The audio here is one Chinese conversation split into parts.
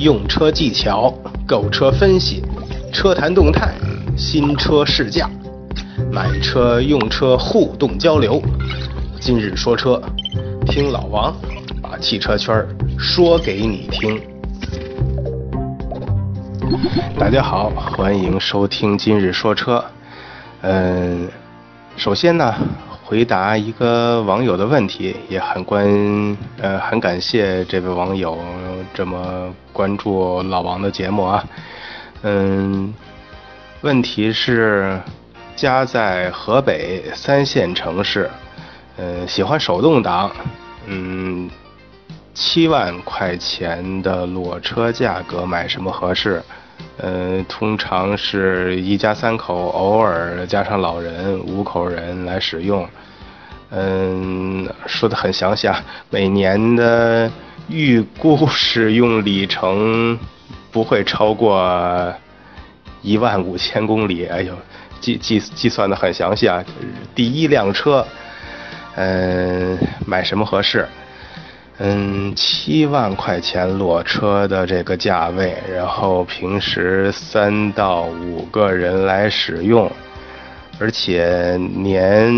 用车技巧、购车分析、车坛动态、新车试驾、买车用车互动交流。今日说车，听老王把汽车圈说给你听。大家好，欢迎收听今日说车。嗯，首先呢，回答一个网友的问题，也很关呃很感谢这位网友这么关注老王的节目啊。嗯，问题是家在河北三线城市，嗯，喜欢手动挡，嗯，七万块钱的裸车价格买什么合适？呃，通常是一家三口，偶尔加上老人，五口人来使用。嗯，说的很详细啊，每年的预估使用里程不会超过一万五千公里。哎呦，计计计算的很详细啊。第一辆车，嗯，买什么合适？嗯，七万块钱裸车的这个价位，然后平时三到五个人来使用，而且年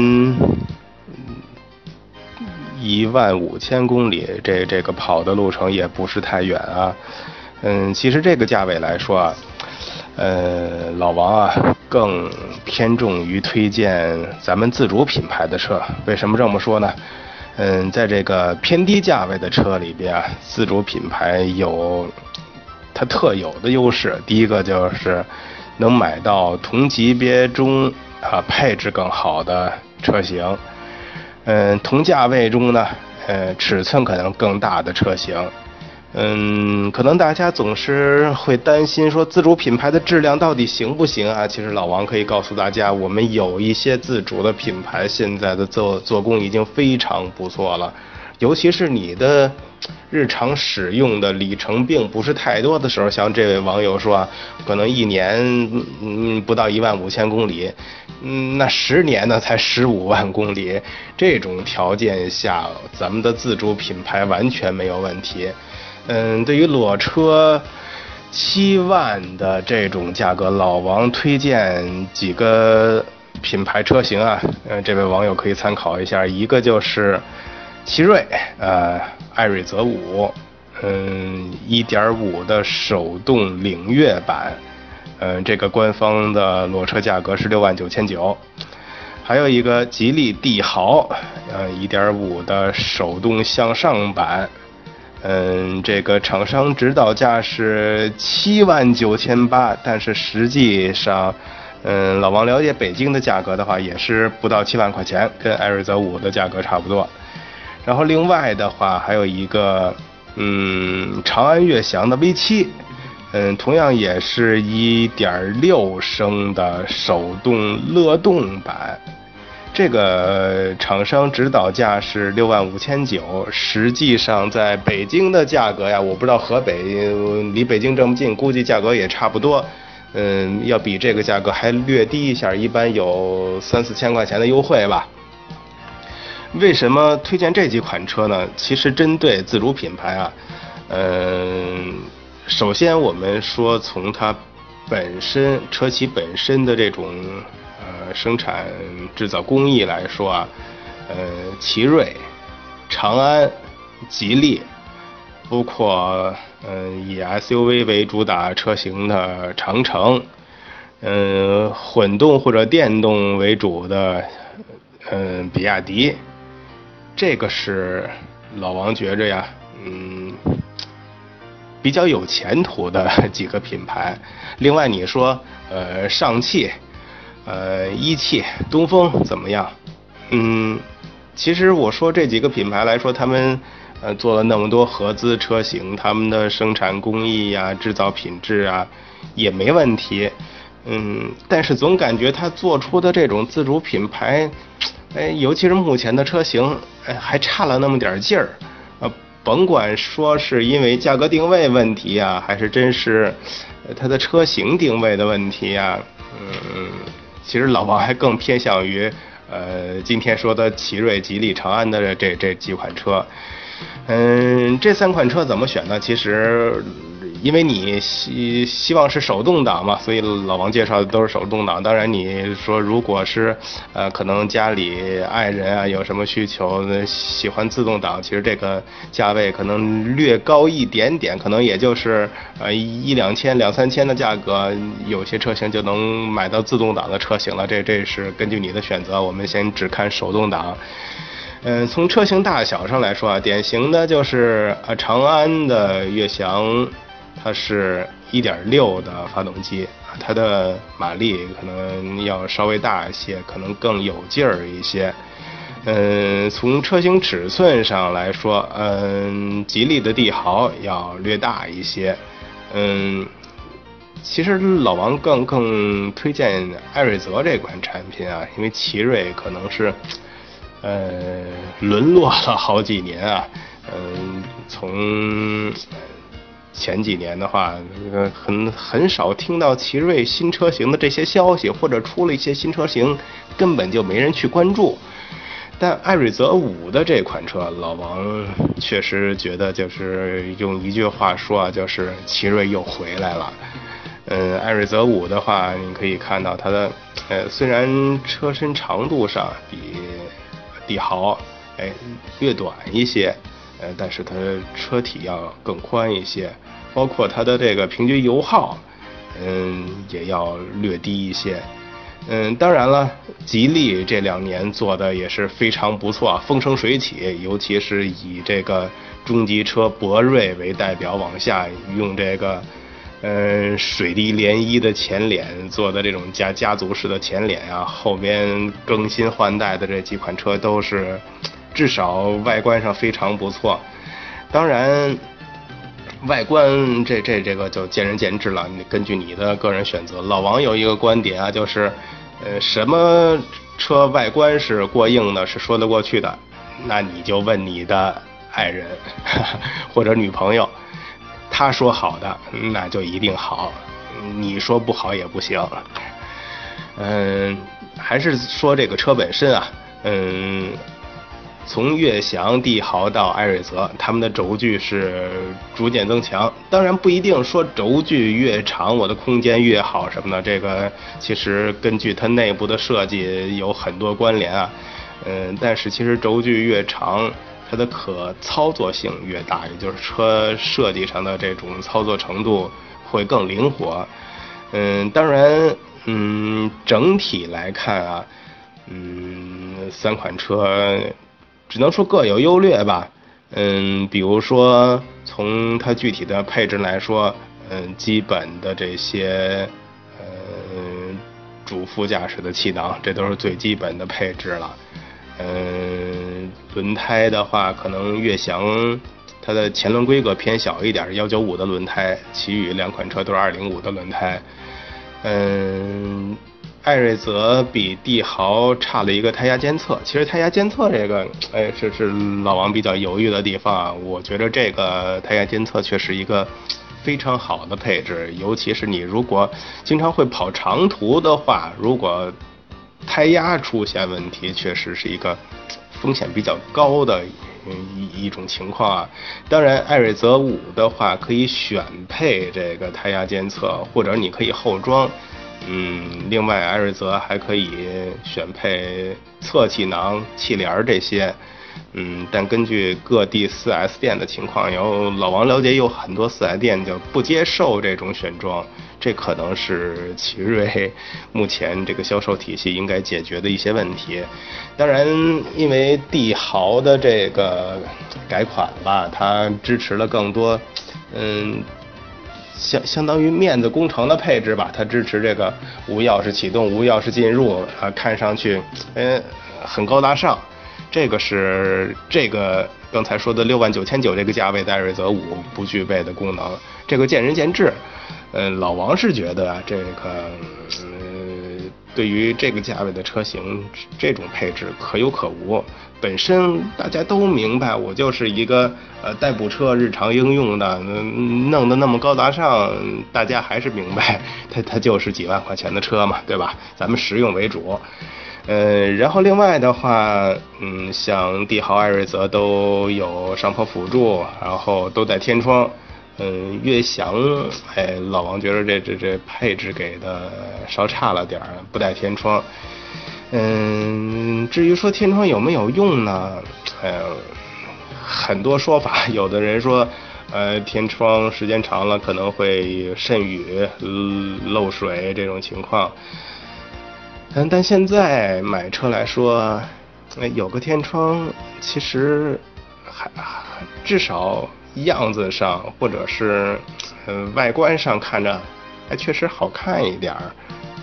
一万五千公里，这这个跑的路程也不是太远啊。嗯，其实这个价位来说啊，呃，老王啊更偏重于推荐咱们自主品牌的车。为什么这么说呢？嗯，在这个偏低价位的车里边啊，自主品牌有它特有的优势。第一个就是能买到同级别中啊配置更好的车型。嗯，同价位中呢，呃，尺寸可能更大的车型。嗯，可能大家总是会担心说自主品牌的质量到底行不行啊？其实老王可以告诉大家，我们有一些自主的品牌，现在的做做工已经非常不错了。尤其是你的日常使用的里程并不是太多的时候，像这位网友说，可能一年嗯不到一万五千公里，嗯，那十年呢才十五万公里，这种条件下，咱们的自主品牌完全没有问题。嗯，对于裸车七万的这种价格，老王推荐几个品牌车型啊，呃，这位网友可以参考一下。一个就是奇瑞，呃，艾瑞泽五，嗯，一点五的手动领悦版，嗯，这个官方的裸车价格是六万九千九。还有一个吉利帝豪，呃，一点五的手动向上版。嗯，这个厂商指导价是七万九千八，但是实际上，嗯，老王了解北京的价格的话，也是不到七万块钱，跟艾瑞泽五的价格差不多。然后另外的话，还有一个，嗯，长安悦翔的 V 七，嗯，同样也是一点六升的手动乐动版。这个厂商指导价是六万五千九，实际上在北京的价格呀，我不知道河北离北京这么近，估计价格也差不多。嗯，要比这个价格还略低一下，一般有三四千块钱的优惠吧。为什么推荐这几款车呢？其实针对自主品牌啊，嗯，首先我们说从它本身车企本身的这种。呃，生产制造工艺来说啊，呃，奇瑞、长安、吉利，包括嗯以 SUV 为主打车型的长城，嗯，混动或者电动为主的嗯比亚迪，这个是老王觉着呀，嗯，比较有前途的几个品牌。另外你说呃上汽。呃，一汽、东风怎么样？嗯，其实我说这几个品牌来说，他们呃做了那么多合资车型，他们的生产工艺呀、制造品质啊也没问题。嗯，但是总感觉他做出的这种自主品牌，哎，尤其是目前的车型，哎，还差了那么点劲儿。呃，甭管说是因为价格定位问题呀，还是真是它的车型定位的问题呀，嗯。其实老王还更偏向于，呃，今天说的奇瑞、吉利、长安的这这几款车。嗯，这三款车怎么选呢？其实因为你希希望是手动挡嘛，所以老王介绍的都是手动挡。当然你说如果是呃可能家里爱人啊有什么需求喜欢自动挡，其实这个价位可能略高一点点，可能也就是呃一两千两三千的价格，有些车型就能买到自动挡的车型了。这这是根据你的选择，我们先只看手动挡。嗯，从车型大小上来说啊，典型的就是啊，长安的悦翔，它是1.6的发动机，它的马力可能要稍微大一些，可能更有劲儿一些。嗯，从车型尺寸上来说，嗯，吉利的帝豪要略大一些。嗯，其实老王更更推荐艾瑞泽这款产品啊，因为奇瑞可能是。呃，沦落了好几年啊，嗯，从前几年的话，很很少听到奇瑞新车型的这些消息，或者出了一些新车型，根本就没人去关注。但艾瑞泽五的这款车，老王确实觉得就是用一句话说啊，就是奇瑞又回来了。嗯，艾瑞泽五的话，你可以看到它的，呃，虽然车身长度上比帝豪，哎，略短一些，呃，但是它车体要更宽一些，包括它的这个平均油耗，嗯，也要略低一些，嗯，当然了，吉利这两年做的也是非常不错，风生水起，尤其是以这个中级车博瑞为代表，往下用这个。嗯，水滴涟漪的前脸做的这种家家族式的前脸啊，后边更新换代的这几款车都是，至少外观上非常不错。当然，外观这这这个就见仁见智了，你根据你的个人选择。老王有一个观点啊，就是，呃，什么车外观是过硬的，是说得过去的，那你就问你的爱人 或者女朋友。他说好的，那就一定好；你说不好也不行。嗯，还是说这个车本身啊，嗯，从悦翔、帝豪到艾瑞泽，他们的轴距是逐渐增强。当然不一定说轴距越长，我的空间越好什么的。这个其实根据它内部的设计有很多关联啊。嗯，但是其实轴距越长。它的可操作性越大，也就是车设计上的这种操作程度会更灵活。嗯，当然，嗯，整体来看啊，嗯，三款车只能说各有优劣吧。嗯，比如说从它具体的配置来说，嗯，基本的这些，呃，主副驾驶的气囊，这都是最基本的配置了。嗯，轮胎的话，可能悦翔它的前轮规格偏小一点，幺九五的轮胎，其余两款车都是二零五的轮胎。嗯，艾瑞泽比帝豪差了一个胎压监测，其实胎压监测这个，哎，是是老王比较犹豫的地方啊。我觉得这个胎压监测却是一个非常好的配置，尤其是你如果经常会跑长途的话，如果胎压出现问题，确实是一个风险比较高的一一种情况啊。当然，艾瑞泽五的话可以选配这个胎压监测，或者你可以后装。嗯，另外，艾瑞泽还可以选配侧气囊、气帘这些。嗯，但根据各地 4S 店的情况，有老王了解有很多 4S 店就不接受这种选装。这可能是奇瑞目前这个销售体系应该解决的一些问题。当然，因为帝豪的这个改款吧，它支持了更多，嗯，相相当于面子工程的配置吧。它支持这个无钥匙启动、无钥匙进入，啊，看上去嗯很高大上。这个是这个刚才说的六万九千九这个价位戴瑞泽五不具备的功能。这个见仁见智。嗯，老王是觉得，这个嗯，对于这个价位的车型，这种配置可有可无。本身大家都明白，我就是一个呃代步车，日常应用的，弄得那么高大上，大家还是明白，它它就是几万块钱的车嘛，对吧？咱们实用为主。呃，然后另外的话，嗯，像帝豪、艾瑞泽都有上坡辅助，然后都带天窗。嗯，悦翔，哎，老王觉得这这这配置给的稍差了点儿，不带天窗。嗯，至于说天窗有没有用呢？哎，很多说法，有的人说，呃，天窗时间长了可能会渗雨、漏水这种情况。嗯，但现在买车来说，有个天窗其实还至少样子上或者是呃外观上看着还确实好看一点儿，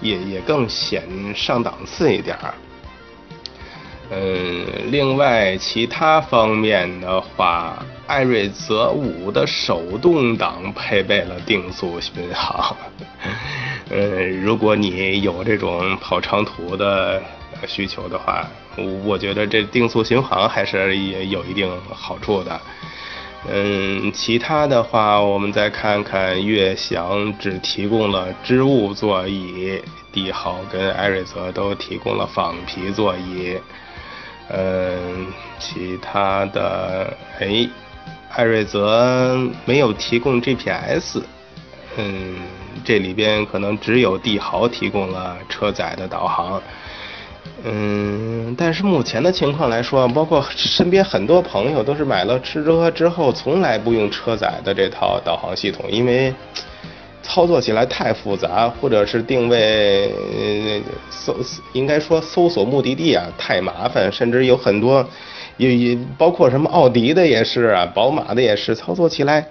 也也更显上档次一点儿。嗯，另外其他方面的话，艾瑞泽五的手动挡配备了定速巡航。嗯，如果你有这种跑长途的需求的话，我觉得这定速巡航还是也有一定好处的。嗯，其他的话，我们再看看悦翔只提供了织物座椅，帝豪跟艾瑞泽都提供了仿皮座椅。嗯，其他的，哎，艾瑞泽没有提供 GPS，嗯，这里边可能只有帝豪提供了车载的导航，嗯，但是目前的情况来说，包括身边很多朋友都是买了吃车之后，从来不用车载的这套导航系统，因为。操作起来太复杂，或者是定位搜，应该说搜索目的地啊太麻烦，甚至有很多，也也包括什么奥迪的也是啊，宝马的也是，操作起来，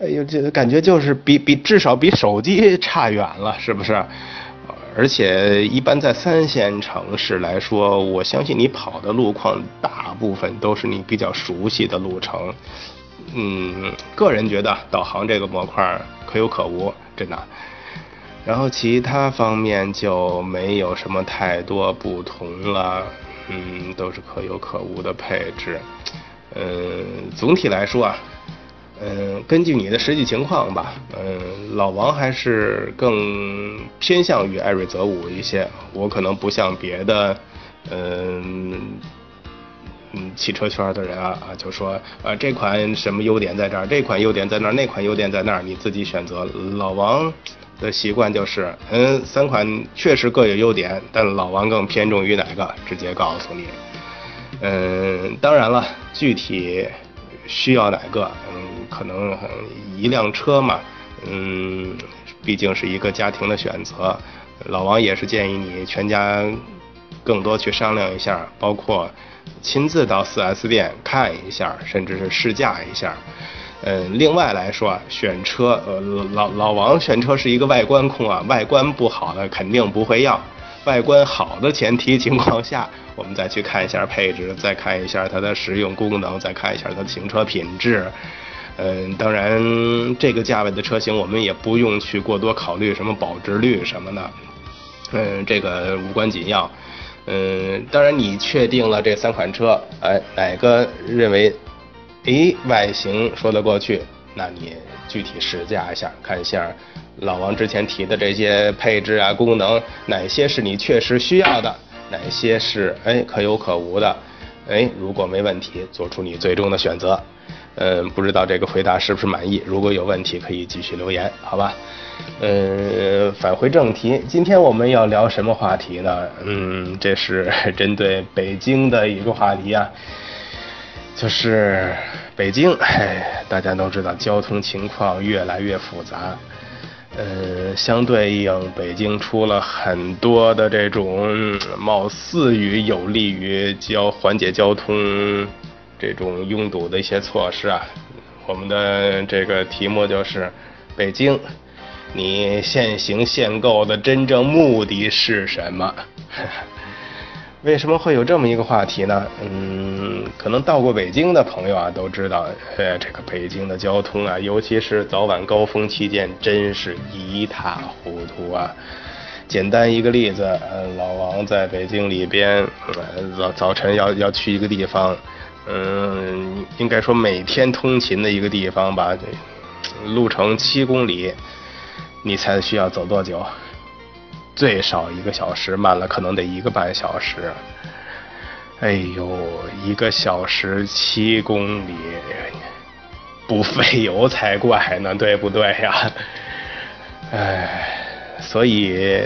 哎呦，这感觉就是比比至少比手机差远了，是不是？而且一般在三线城市来说，我相信你跑的路况大部分都是你比较熟悉的路程。嗯，个人觉得导航这个模块可有可无，真的。然后其他方面就没有什么太多不同了，嗯，都是可有可无的配置。嗯，总体来说啊，嗯，根据你的实际情况吧，嗯，老王还是更偏向于艾瑞泽五一些。我可能不像别的，嗯。嗯，汽车圈的人啊啊，就说啊这款什么优点在这儿，这款优点在那儿，那款优点在那儿，你自己选择。老王的习惯就是，嗯，三款确实各有优点，但老王更偏重于哪个，直接告诉你。嗯，当然了，具体需要哪个，嗯，可能一辆车嘛，嗯，毕竟是一个家庭的选择。老王也是建议你全家更多去商量一下，包括。亲自到 4S 店看一下，甚至是试驾一下。嗯，另外来说，选车，呃，老老王选车是一个外观控啊，外观不好的肯定不会要。外观好的前提情况下，我们再去看一下配置，再看一下它的实用功能，再看一下它的行车品质。嗯，当然这个价位的车型，我们也不用去过多考虑什么保值率什么的。嗯，这个无关紧要。嗯，当然，你确定了这三款车，哎，哪个认为，哎，外形说得过去，那你具体试驾一下，看一下老王之前提的这些配置啊、功能，哪些是你确实需要的，哪些是哎可有可无的，哎，如果没问题，做出你最终的选择。嗯，不知道这个回答是不是满意？如果有问题，可以继续留言，好吧？嗯，返回正题，今天我们要聊什么话题呢？嗯，这是 针对北京的一个话题啊，就是北京，哎，大家都知道交通情况越来越复杂。呃，相对应，北京出了很多的这种貌似于有利于交缓解交通。这种拥堵的一些措施啊，我们的这个题目就是北京，你限行限购的真正目的是什么？为什么会有这么一个话题呢？嗯，可能到过北京的朋友啊都知道，呃，这个北京的交通啊，尤其是早晚高峰期间，真是一塌糊涂啊。简单一个例子，呃，老王在北京里边，呃早早晨要要去一个地方。嗯，应该说每天通勤的一个地方吧，路程七公里，你猜需要走多久？最少一个小时，慢了可能得一个半小时。哎呦，一个小时七公里，不费油才怪呢，对不对呀？哎，所以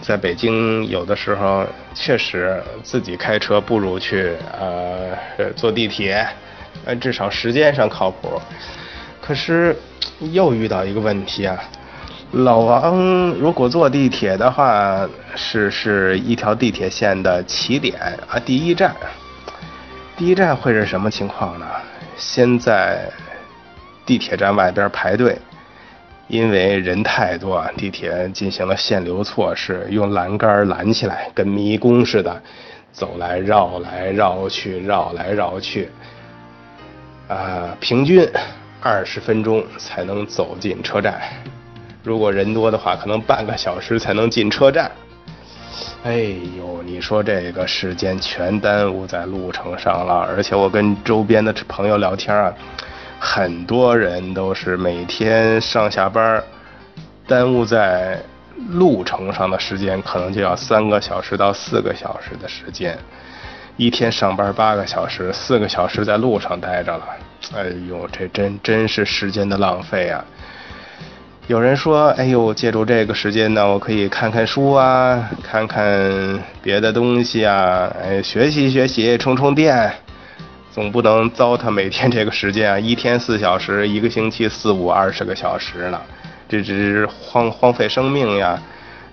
在北京有的时候确实自己开车不如去呃坐地铁，呃至少时间上靠谱。可是又遇到一个问题啊，老王如果坐地铁的话，是是一条地铁线的起点啊，第一站，第一站会是什么情况呢？先在地铁站外边排队。因为人太多，地铁进行了限流措施，用栏杆拦起来，跟迷宫似的，走来绕来绕去，绕来绕去，啊，平均二十分钟才能走进车站。如果人多的话，可能半个小时才能进车站。哎呦，你说这个时间全耽误在路程上了，而且我跟周边的朋友聊天啊。很多人都是每天上下班耽误在路程上的时间，可能就要三个小时到四个小时的时间。一天上班八个小时，四个小时在路上待着了。哎呦，这真真是时间的浪费啊！有人说，哎呦，借助这个时间呢，我可以看看书啊，看看别的东西啊，哎，学习学习，充充电。总不能糟蹋每天这个时间啊！一天四小时，一个星期四五二十个小时呢，这只是荒荒废生命呀！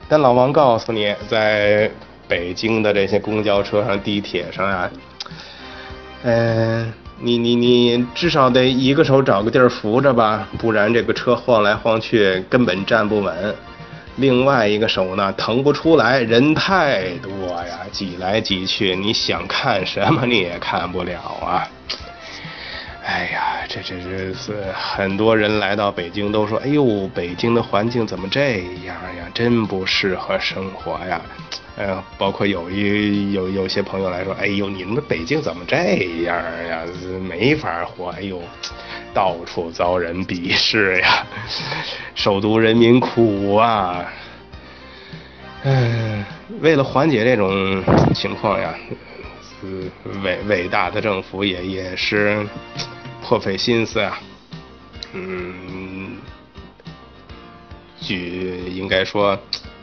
但老王告诉你，在北京的这些公交车上、地铁上啊，嗯，你你你至少得一个手找个地儿扶着吧，不然这个车晃来晃去根本站不稳。另外一个手呢，腾不出来，人太多呀，挤来挤去，你想看什么你也看不了啊！哎呀，这这这是很多人来到北京都说，哎呦，北京的环境怎么这样呀？真不适合生活呀！哎包括有一有有些朋友来说，哎呦，你们北京怎么这样呀？没法活！哎呦。到处遭人鄙视呀，首都人民苦啊！嗯，为了缓解这种情况呀，伟伟大的政府也也是颇费心思啊。嗯，举应该说，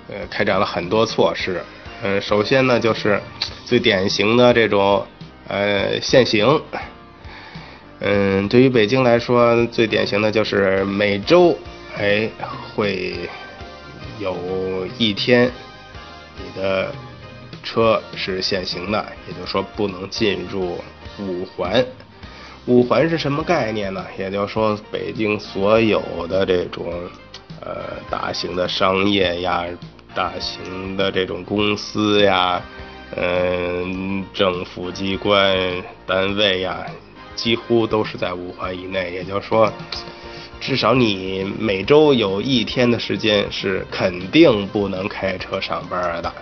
呃，开展了很多措施。嗯，首先呢，就是最典型的这种呃限行。嗯，对于北京来说，最典型的就是每周，哎，会有一天你的车是限行的，也就是说不能进入五环。五环是什么概念呢？也就是说，北京所有的这种呃大型的商业呀、大型的这种公司呀、嗯，政府机关单位呀。几乎都是在五环以内，也就是说，至少你每周有一天的时间是肯定不能开车上班的。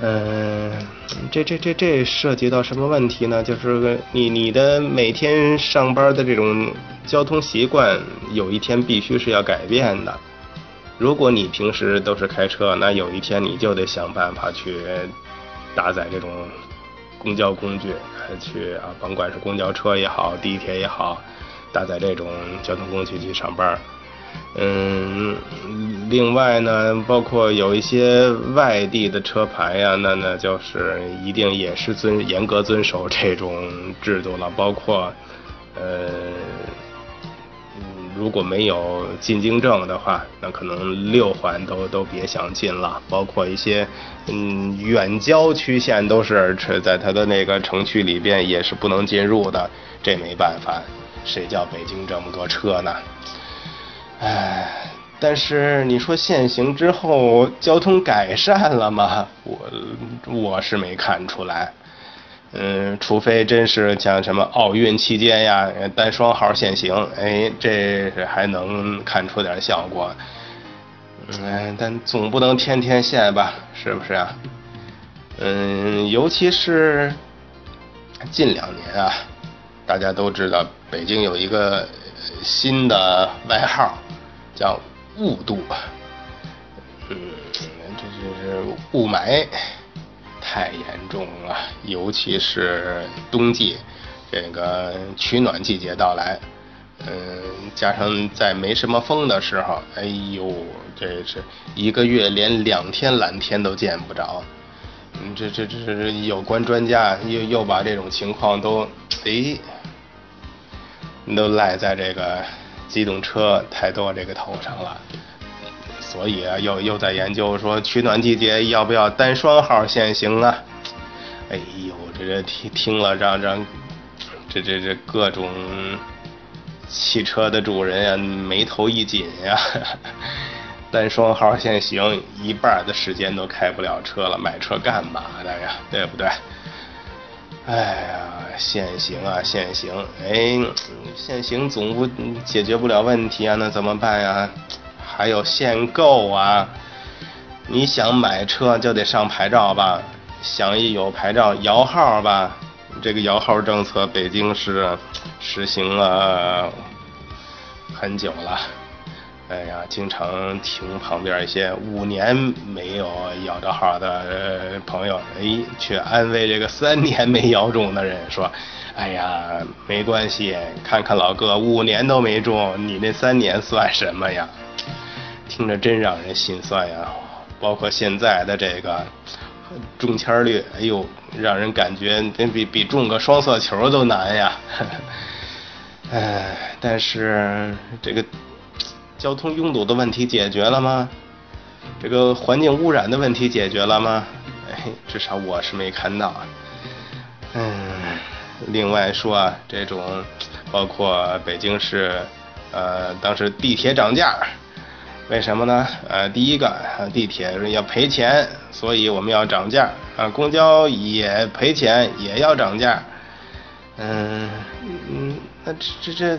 嗯，这这这这涉及到什么问题呢？就是你你的每天上班的这种交通习惯，有一天必须是要改变的。如果你平时都是开车，那有一天你就得想办法去搭载这种。公交工具去啊，甭管是公交车也好，地铁也好，搭载这种交通工具去上班。嗯，另外呢，包括有一些外地的车牌呀，那那就是一定也是遵严格遵守这种制度了，包括呃。如果没有进京证的话，那可能六环都都别想进了，包括一些嗯远郊区县都是在它的那个城区里边也是不能进入的，这没办法，谁叫北京这么多车呢？唉，但是你说限行之后交通改善了吗？我我是没看出来。嗯，除非真是像什么奥运期间呀，单双号限行，哎，这还能看出点效果。嗯，但总不能天天限吧，是不是啊？嗯，尤其是近两年啊，大家都知道北京有一个新的外号，叫雾都。嗯，这就是雾霾。太严重了，尤其是冬季，这个取暖季节到来，嗯，加上在没什么风的时候，哎呦，这是一个月连两天蓝天都见不着。嗯，这这这这有关专家又又把这种情况都，哎，都赖在这个机动车太多这个头上了。所以啊，又又在研究说取暖季节要不要单双号限行啊？哎呦，这这听听了让让，这这这各种。汽车的主人呀，眉头一紧呀，单双号限行，一半的时间都开不了车了，买车干嘛的呀？对不对？哎呀，限行啊，限行，哎，限行总不解决不了问题啊，那怎么办呀？还有限购啊，你想买车就得上牌照吧，想一有牌照摇号吧。这个摇号政策，北京市实行了很久了。哎呀，经常听旁边一些五年没有摇着号的朋友，哎，去安慰这个三年没摇中的人，说：“哎呀，没关系，看看老哥五年都没中，你那三年算什么呀？”听着真让人心酸呀。包括现在的这个。中签率，哎呦，让人感觉比比中个双色球都难呀！哎，但是这个交通拥堵的问题解决了吗？这个环境污染的问题解决了吗？哎，至少我是没看到啊。嗯，另外说啊，这种包括北京市，呃，当时地铁涨价。为什么呢？呃，第一个，地铁要赔钱，所以我们要涨价。啊，公交也赔钱，也要涨价。嗯嗯，那这这这，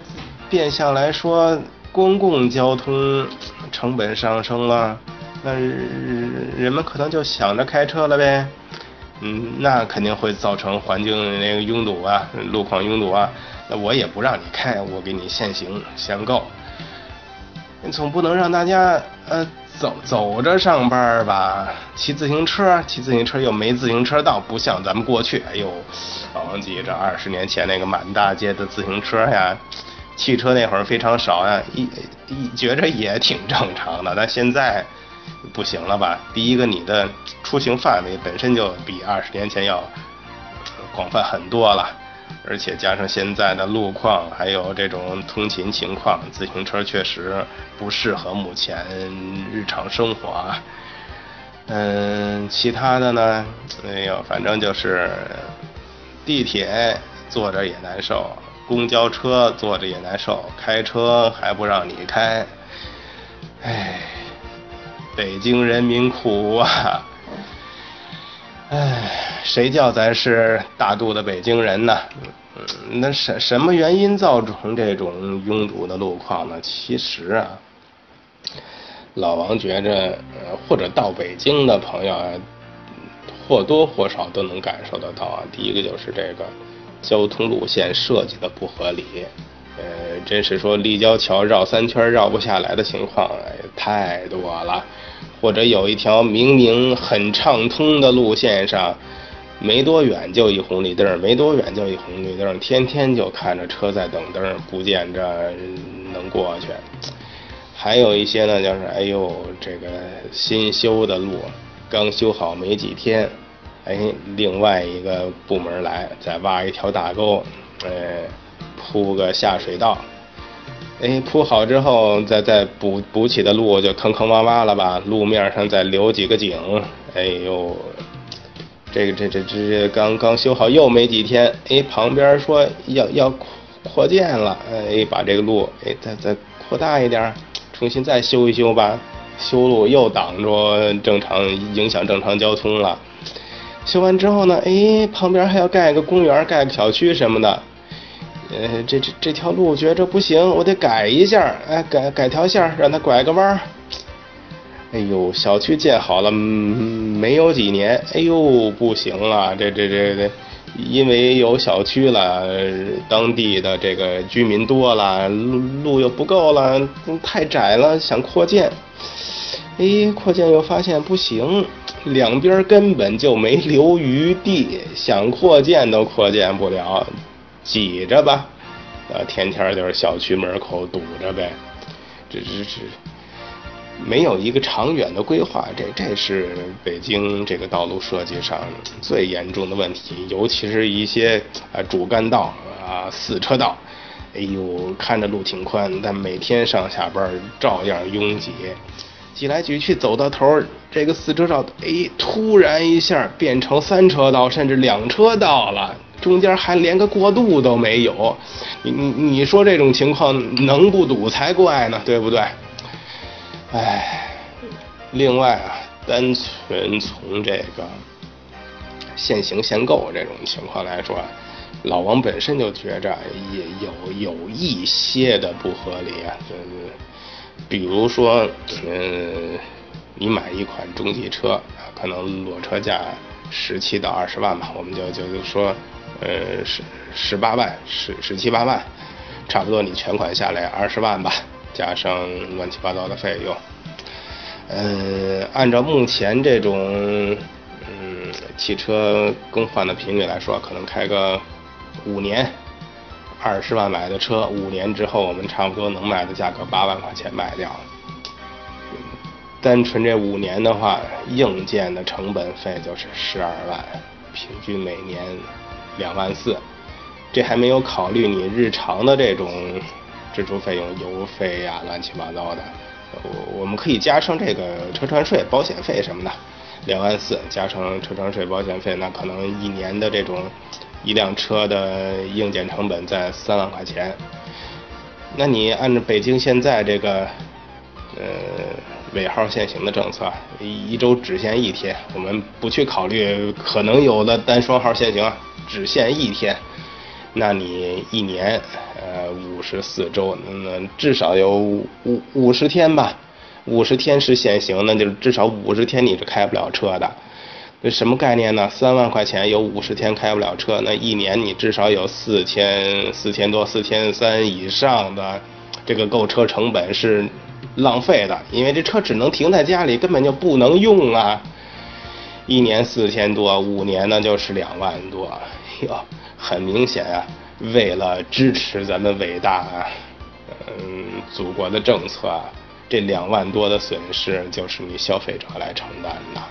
变相来说，公共交通成本上升了，那人们可能就想着开车了呗。嗯，那肯定会造成环境那个拥堵啊，路况拥堵啊。那我也不让你开，我给你限行限购。你总不能让大家呃走走着上班吧？骑自行车，骑自行车又没自行车道，不像咱们过去。哎呦，老王记着二十年前那个满大街的自行车呀，汽车那会儿非常少呀，一一觉着也挺正常的。但现在不行了吧？第一个，你的出行范围本身就比二十年前要广泛很多了。而且加上现在的路况，还有这种通勤情况，自行车确实不适合目前日常生活。啊。嗯，其他的呢？哎呦，反正就是地铁坐着也难受，公交车坐着也难受，开车还不让你开。哎，北京人民苦啊！哎，谁叫咱是大度的北京人呢？那什什么原因造成这种拥堵的路况呢？其实啊，老王觉着，或者到北京的朋友啊，或多或少都能感受得到啊。第一个就是这个交通路线设计的不合理，呃，真是说立交桥绕三圈绕不下来的情况，哎，太多了。或者有一条明明很畅通的路线上，没多远就一红绿灯，没多远就一红绿灯，天天就看着车在等灯，不见着能过去。还有一些呢，就是哎呦，这个新修的路刚修好没几天，哎，另外一个部门来再挖一条大沟，哎，铺个下水道。哎，铺好之后，再再补补起的路就坑坑洼洼了吧？路面上再留几个井，哎呦，这个这这这刚刚修好又没几天，哎，旁边说要要扩扩建了，哎，把这个路哎再再扩大一点，重新再修一修吧。修路又挡住正常，影响正常交通了。修完之后呢，哎，旁边还要盖个公园，盖个小区什么的。呃，这这这条路觉着不行，我得改一下，哎，改改条线，让它拐个弯。哎呦，小区建好了没有几年，哎呦，不行了，这这这这，因为有小区了，当地的这个居民多了，路路又不够了，太窄了，想扩建。哎，扩建又发现不行，两边根本就没留余地，想扩建都扩建不了。挤着吧，呃，天天就是小区门口堵着呗，这这这没有一个长远的规划，这这是北京这个道路设计上最严重的问题，尤其是一些啊主干道啊四车道，哎呦，看着路挺宽，但每天上下班照样拥挤。挤来挤去，走到头这个四车道，哎，突然一下变成三车道，甚至两车道了，中间还连个过渡都没有。你你你说这种情况能不堵才怪呢，对不对？哎，另外啊，单纯从这个限行限购这种情况来说，老王本身就觉着也有有一些的不合理啊。比如说，嗯，你买一款中级车，可能裸车价十七到二十万吧，我们就就就说，呃，十十八万，十十七八万，差不多你全款下来二十万吧，加上乱七八糟的费用，呃，按照目前这种，嗯，汽车更换的频率来说，可能开个五年。二十万买的车，五年之后我们差不多能卖的价格八万块钱卖掉。单纯这五年的话，硬件的成本费就是十二万，平均每年两万四。这还没有考虑你日常的这种支出费用，油费呀，乱七八糟的。我我们可以加上这个车船税、保险费什么的，两万四加上车船税、保险费，那可能一年的这种。一辆车的硬件成本在三万块钱，那你按照北京现在这个呃尾号限行的政策，一周只限一天，我们不去考虑可能有的单双号限行，只限一天，那你一年呃五十四周，那至少有五五十天吧，五十天是限行，那就是至少五十天你是开不了车的。这什么概念呢？三万块钱有五十天开不了车，那一年你至少有四千四千多、四千三以上的这个购车成本是浪费的，因为这车只能停在家里，根本就不能用啊。一年四千多，五年呢就是两万多，哟，很明显啊，为了支持咱们伟大嗯祖国的政策，这两万多的损失就是你消费者来承担的。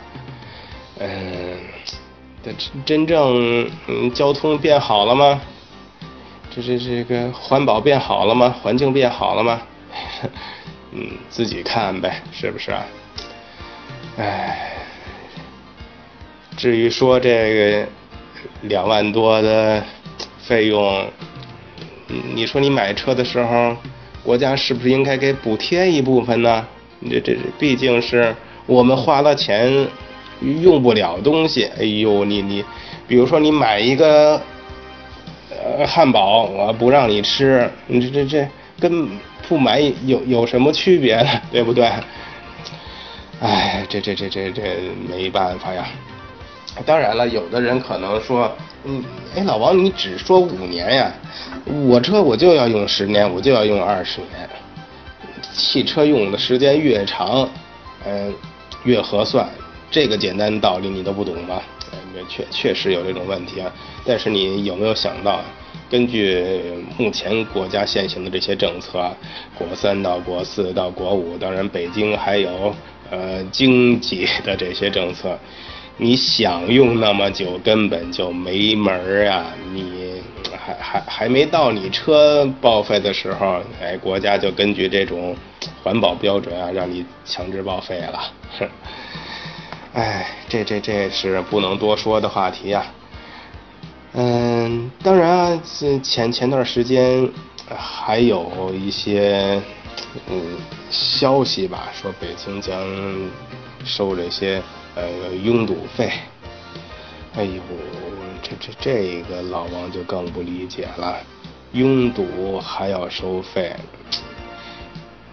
嗯，这真正嗯交通变好了吗？这这这个环保变好了吗？环境变好了吗？嗯，自己看呗，是不是啊？哎，至于说这个两万多的费用，你说你买车的时候，国家是不是应该给补贴一部分呢？这这毕竟是我们花了钱。用不了东西，哎呦，你你，比如说你买一个呃汉堡，我不让你吃，你这这这跟不买有有什么区别呢？对不对？哎，这这这这这没办法呀。当然了，有的人可能说，嗯，哎，老王你只说五年呀，我车我就要用十年，我就要用二十年。汽车用的时间越长，嗯，越合算。这个简单道理你都不懂吗？确确实有这种问题啊。但是你有没有想到，根据目前国家现行的这些政策，国三到国四到国五，当然北京还有呃经济的这些政策，你想用那么久根本就没门儿啊！你还还还没到你车报废的时候，哎，国家就根据这种环保标准啊，让你强制报废了。哎，这这这是不能多说的话题呀。嗯，当然啊，前前段时间还有一些嗯消息吧，说北京将收这些呃拥堵费。哎呦，这这这个老王就更不理解了，拥堵还要收费。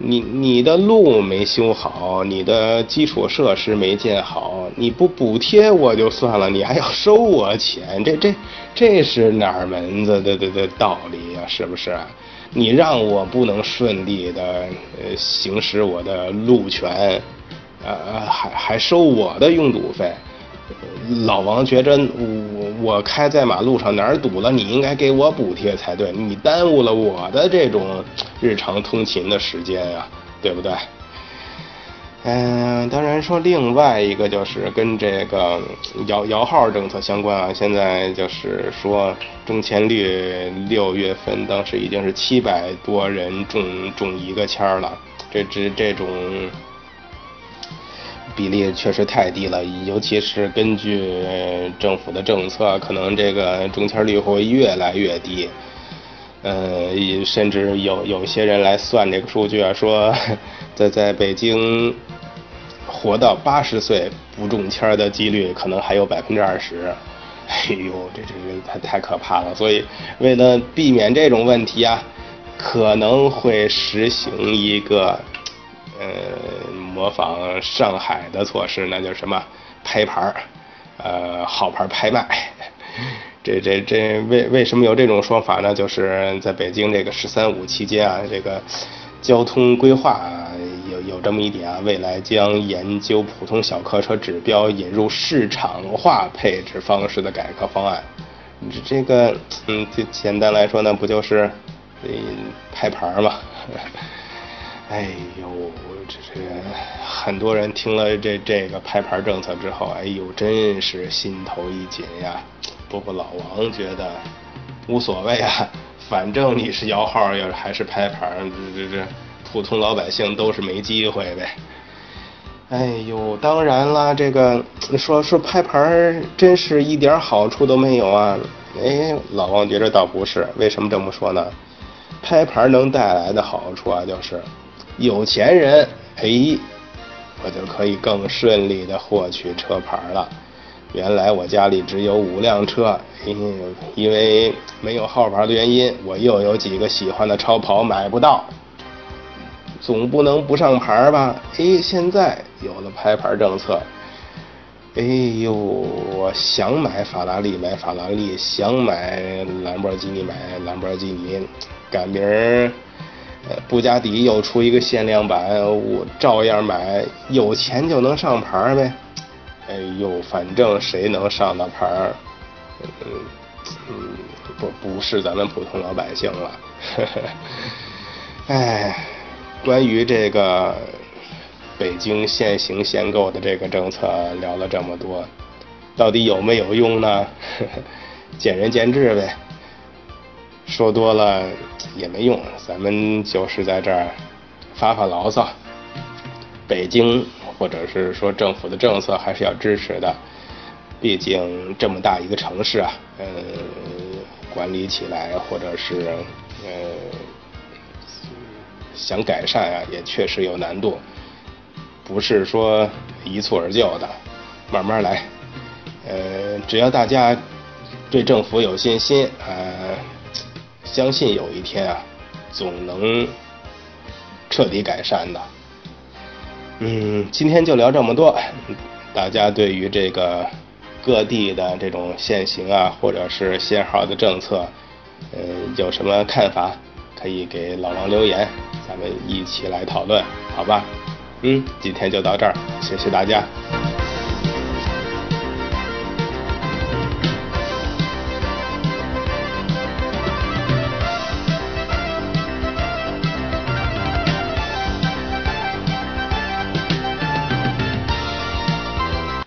你你的路没修好，你的基础设施没建好，你不补贴我就算了，你还要收我钱，这这这是哪门子的的的道理呀？是不是？你让我不能顺利的呃行使我的路权，呃还还收我的拥堵费，老王觉着我我开在马路上哪儿堵了，你应该给我补贴才对，你耽误了我的这种日常通勤的时间呀，对不对？嗯，当然说另外一个就是跟这个摇摇号政策相关啊。现在就是说中签率六月份当时已经是七百多人中中一个签了，这这这种比例确实太低了。尤其是根据政府的政策，可能这个中签率会越来越低。呃，甚至有有些人来算这个数据啊，说 在在北京。活到八十岁不中签的几率可能还有百分之二十，哎呦，这这这太太可怕了。所以为了避免这种问题啊，可能会实行一个呃模仿上海的措施，那就是什么拍牌儿，呃号牌拍卖。这这这为为什么有这种说法呢？就是在北京这个“十三五”期间啊，这个交通规划。有有这么一点啊，未来将研究普通小客车指标引入市场化配置方式的改革方案。这这个，嗯，就简单来说呢，不就是嗯拍牌儿吗？哎呦，这这很多人听了这这个拍牌政策之后，哎呦，真是心头一紧呀。不过老王觉得无所谓啊，反正你是摇号，要是还是拍牌，这这这。普通老百姓都是没机会呗。哎呦，当然了，这个说说拍牌真是一点好处都没有啊。哎，老王觉得倒不是，为什么这么说呢？拍牌能带来的好处啊，就是有钱人，哎，我就可以更顺利的获取车牌了。原来我家里只有五辆车，因为没有号牌的原因，我又有几个喜欢的超跑买不到。总不能不上牌吧？哎，现在有了拍牌政策，哎呦，我想买法拉利买法拉利，想买兰博基尼买兰博基尼，赶明儿，呃，布加迪又出一个限量版，我照样买，有钱就能上牌呗。哎呦，反正谁能上到牌儿，嗯嗯，不不是咱们普通老百姓了，呵 呵哎。关于这个北京限行限购的这个政策聊了这么多，到底有没有用呢？呵 呵见仁见智呗。说多了也没用，咱们就是在这儿发发牢骚。北京或者是说政府的政策还是要支持的，毕竟这么大一个城市啊，呃，管理起来或者是呃。想改善啊，也确实有难度，不是说一蹴而就的，慢慢来。呃，只要大家对政府有信心，呃，相信有一天啊，总能彻底改善的。嗯，今天就聊这么多。大家对于这个各地的这种限行啊，或者是限号的政策，呃，有什么看法？可以给老王留言。咱们一起来讨论，好吧？嗯，今天就到这儿，谢谢大家。